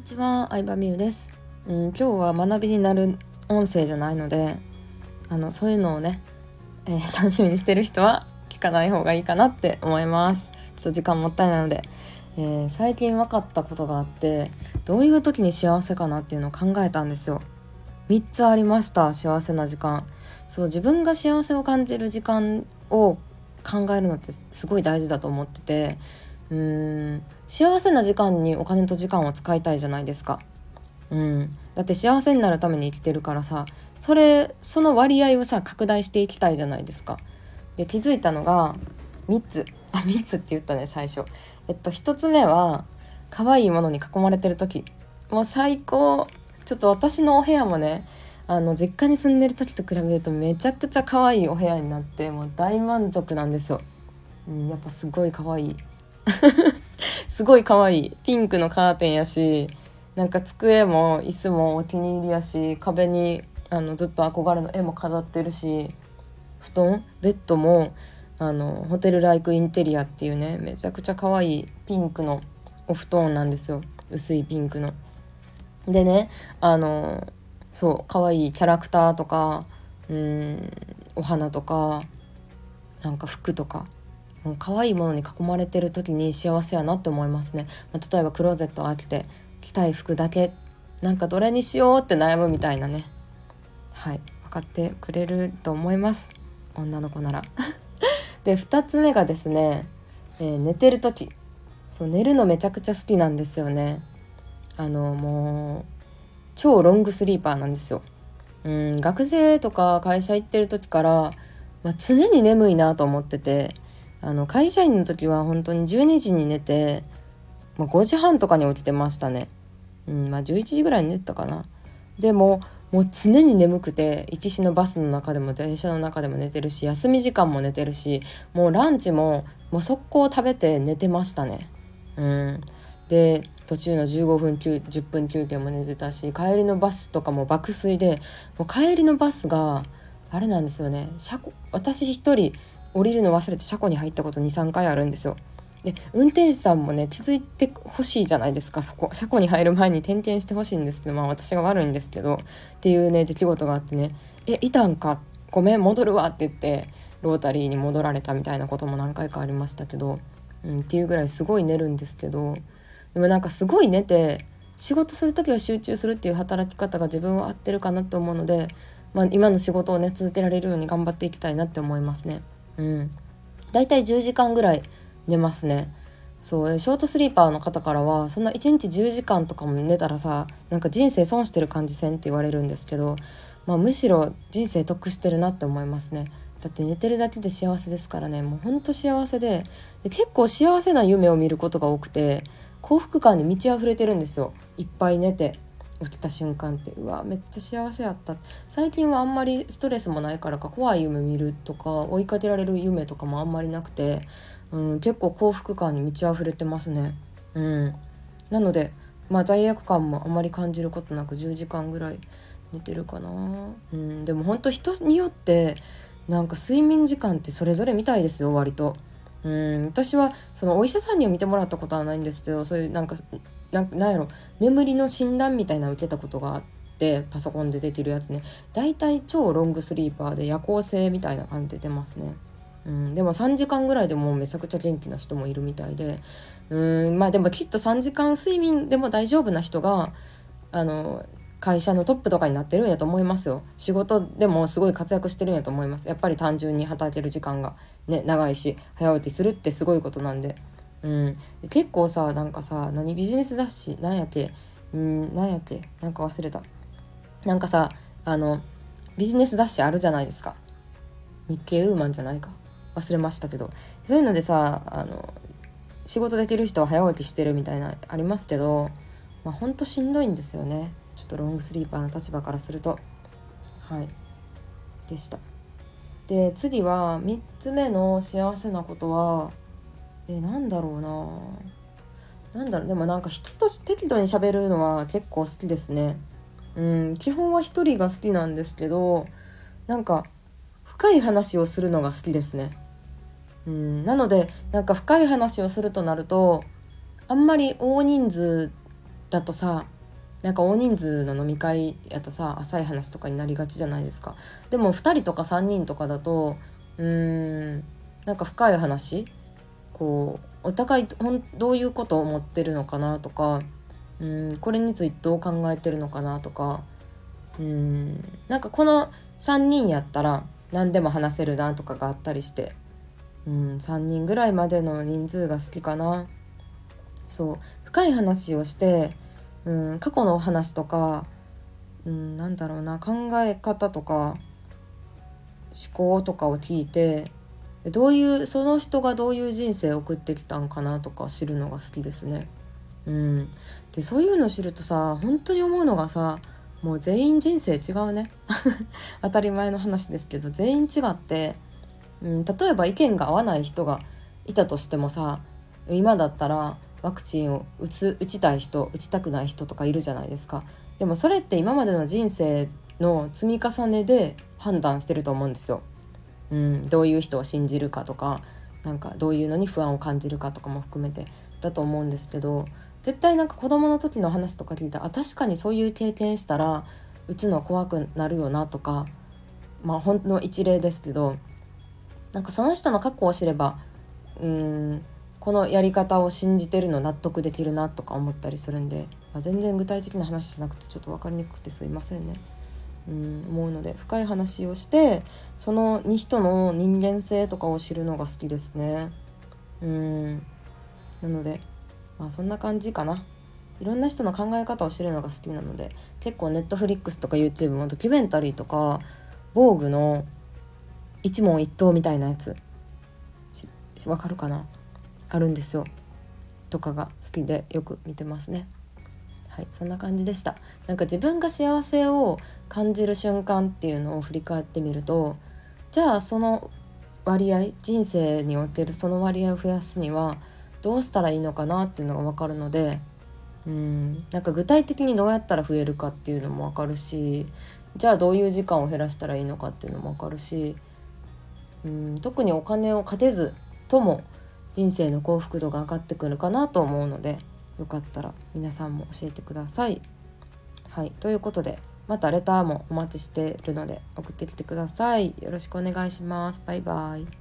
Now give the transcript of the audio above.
にちは、相葉美優です、うん。今日は学びになる音声じゃないので、あのそういうのをね、えー、楽しみにしてる人は聞かない方がいいかなって思います。ちょっと時間もったいないので、えー、最近分かったことがあって、どういう時に幸せかなっていうのを考えたんですよ。3つありました、幸せな時間。そう自分が幸せを感じる時間を考えるのってすごい大事だと思っててうーん幸せな時間にお金と時間を使いたいじゃないですか。うん、だって幸せになるために生きてるからさそれその割合をさ拡大していきたいじゃないですか。で気づいたのが3つあ3つって言ったね最初。えっと1つ目は可愛いものに囲まれてる時もう最高ちょっと私のお部屋もねあの実家に住んでる時と比べるとめちゃくちゃ可愛いお部屋になってもう大満足なんですよ。うん、やっぱすごい可愛い すごい可愛い。ピンクのカーテンやしなんか机も椅子もお気に入りやし壁にあのずっと憧れの絵も飾ってるし布団ベッドもあのホテルライクインテリアっていうねめちゃくちゃ可愛いピンクのお布団なんですよ。薄いピンクの。でねあのそう可愛いキャラクターとかうんお花とかなんか服とか。可愛いものに囲まれてる時に幸せやなって思いますね、まあ、例えばクローゼットを開けて着たい服だけなんかどれにしようって悩むみたいなね。はい。分かってくれると思います。女の子なら。で2つ目がですね、えー、寝てる時。そう寝るのめちゃくちゃ好きなんですよね。あのもう超ロングスリーパーなんですよ。うん学生とか会社行ってる時から、まあ、常に眠いなと思っててあの会社員の時は本当に12時に寝て、まあ、5時半とかに起きてましたね。うんまあ、11時ぐらいに寝てたかな。でももう常に眠くて行きしのバスの中でも電車の中でも寝てるし休み時間も寝てるしもうランチももう速攻食べて寝てましたね。うん、で途中の15分10分休憩も寝てたし帰りのバスとかも爆睡でもう帰りのバスがあれなんですよね。車庫私一人降りるの忘れて車庫に入ったこと23回あるんですよ。で運転手さんもね気づいてほしいじゃないですか。そこ車庫に入る前に点検してほしいんですけどまあ私が悪いんですけどっていうね出来事があってね「えいたんか？ごめん戻るわ」って言ってロータリーに戻られたみたいなことも何回かありましたけど、うん、っていうぐらいすごい寝るんですけどでもなんかすごい寝て仕事する時は集中するっていう働き方が自分は合ってるかなと思うので、まあ、今の仕事をね続けられるように頑張っていきたいなって思いますね。うん。大体10時間ぐらい寝ますね。そう。ショートスリーパーの方からはそんな1日10時間とかも寝たらさなんか人生損してる感じせんって言われるんですけど、まあ、むしろ人生得してるなって思いますね。だって寝てるだけで幸せですからね。もうほんと幸せでで結構幸せな夢を見ることが多くて幸福感に満ち溢れてるんですよ。いっぱい寝て。起きた瞬間ってうわめっちゃ幸せやった最近はあんまりストレスもないからか怖い夢見るとか追いかけられる夢とかもあんまりなくて、うん、結構幸福感に満ち溢れてますね。うん、なのでまあ罪悪感もあまり感じることなく10時間ぐらい寝てるかな。うん、でも本当人によってなんか睡眠時間ってそれぞれみたいですよ割と。うん私はそのお医者さんには見てもらったことはないんですけどそういうなんかなんやろ。眠りの診断みたいな受けたことがあってパソコンでできるやつね。大体超ロングスリーパーで夜行性みたいな感じで出ますね。うん、でも3時間ぐらいでもうめちゃくちゃ元気な人もいるみたいで。うん。まあでもきっと3時間睡眠でも大丈夫な人があの会社のトップとかになってるんやと思いますよ。仕事でもすごい活躍してるんやと思います。やっぱり単純に働ける時間がね長いし早起きするってすごいことなんで。うん、結構さなんかさ何？ビジネス雑誌？なんやっけ？うんなんやっけ？なんか忘れた。なんかさあのビジネス雑誌あるじゃないですか。日経ウーマンじゃないか。忘れましたけど。そういうのでさあの仕事できる人は早起きしてるみたいなありますけどまあほんとしんどいんですよね。ちょっとロングスリーパーの立場からすると。はい。でした。で次は3つ目の幸せなことはえなんだろうな。なんだろう。でもなんか人と適度に喋るのは結構好きですね。うん基本は一人が好きなんですけどなんか深い話をするのが好きですね。うんなのでなんか深い話をするとなるとあんまり大人数だとさなんか大人数の飲み会やとさ浅い話とかになりがちじゃないですか。でも2人とか3人とかだとうーんなんか深い話こうお互いほんどういうことを思ってるのかなとかうんこれについてどう考えてるのかなとかうんなんかこの3人やったら何でも話せるなとかがあったりしてうん3人ぐらいまでの人数が好きかな。そう深い話をしてうん過去の話とかうんなんだろうな考え方とか思考とかを聞いてどういうその人がどういう人生を送ってきたんかなとか知るのが好きですね。うん、でそういうの知るとさ本当に思うのがさもう全員人生違うね 当たり前の話ですけど全員違って、うん、例えば意見が合わない人がいたとしてもさ今だったらワクチンを打つ打ちたい人打ちたくない人とかいるじゃないですかでもそれって今までの人生の積み重ねで判断してると思うんですよ。うん、どういう人を信じるかとかなんかどういうのに不安を感じるかとかも含めてだと思うんですけど絶対なんか子供の時の話とか聞いたらあ確かにそういう経験したら打つの怖くなるよなとかまあほんの一例ですけどなんかその人の過去を知ればうんこのやり方を信じてるの納得できるなとか思ったりするんで、まあ、全然具体的な話じゃなくてちょっと分かりにくくてすいませんね。うん思うので深い話をしてその人の人間性とかを知るのが好きですね。うん。なのでまあそんな感じかな。いろんな人の考え方を知るのが好きなので結構ネットフリックスとか YouTube もドキュメンタリーとか防具の一問一答みたいなやつわかるかな？あるんですよ。とかが好きでよく見てますね。はいそんな感じでした。なんか自分が幸せを感じる瞬間っていうのを振り返ってみるとじゃあその割合人生におけるその割合を増やすにはどうしたらいいのかなっていうのが分かるのでうんなんか具体的にどうやったら増えるかっていうのも分かるしじゃあどういう時間を減らしたらいいのかっていうのも分かるしうん特にお金をかけずとも人生の幸福度が上がってくるかなと思うのでよかったら皆さんも教えてください。はいということでまたレターもお待ちしてるので送ってきてください。よろしくお願いします。バイバイ。